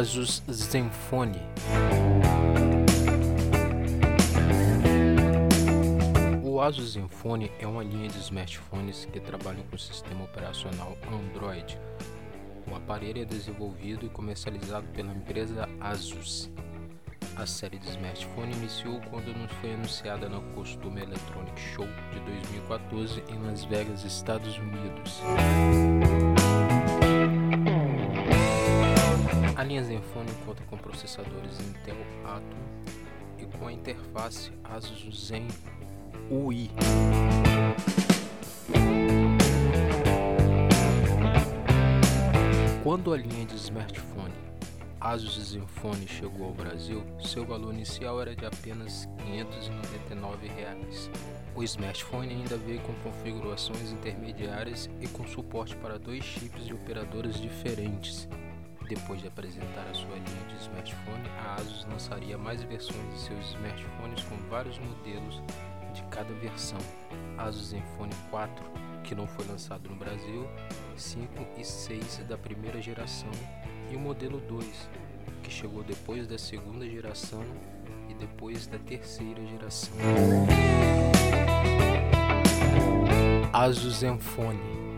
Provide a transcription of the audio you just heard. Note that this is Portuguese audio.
Asus Zenfone. O Asus Zenfone é uma linha de smartphones que trabalham com o sistema operacional Android. O aparelho é desenvolvido e comercializado pela empresa Asus. A série de smartphone iniciou quando foi anunciada na Costume Electronic Show de 2014 em Las Vegas, Estados Unidos. A linha Zenfone conta com processadores Intel Atom e com a interface Asus Zen UI. Quando a linha de smartphone Asus Zenfone chegou ao Brasil, seu valor inicial era de apenas 599 reais. O smartphone ainda veio com configurações intermediárias e com suporte para dois chips de operadoras diferentes. Depois de apresentar a sua linha de smartphone, a Asus lançaria mais versões de seus smartphones com vários modelos de cada versão. Asus Zenfone 4, que não foi lançado no Brasil, 5 e 6 da primeira geração, e o modelo 2, que chegou depois da segunda geração e depois da terceira geração. Asus Zenfone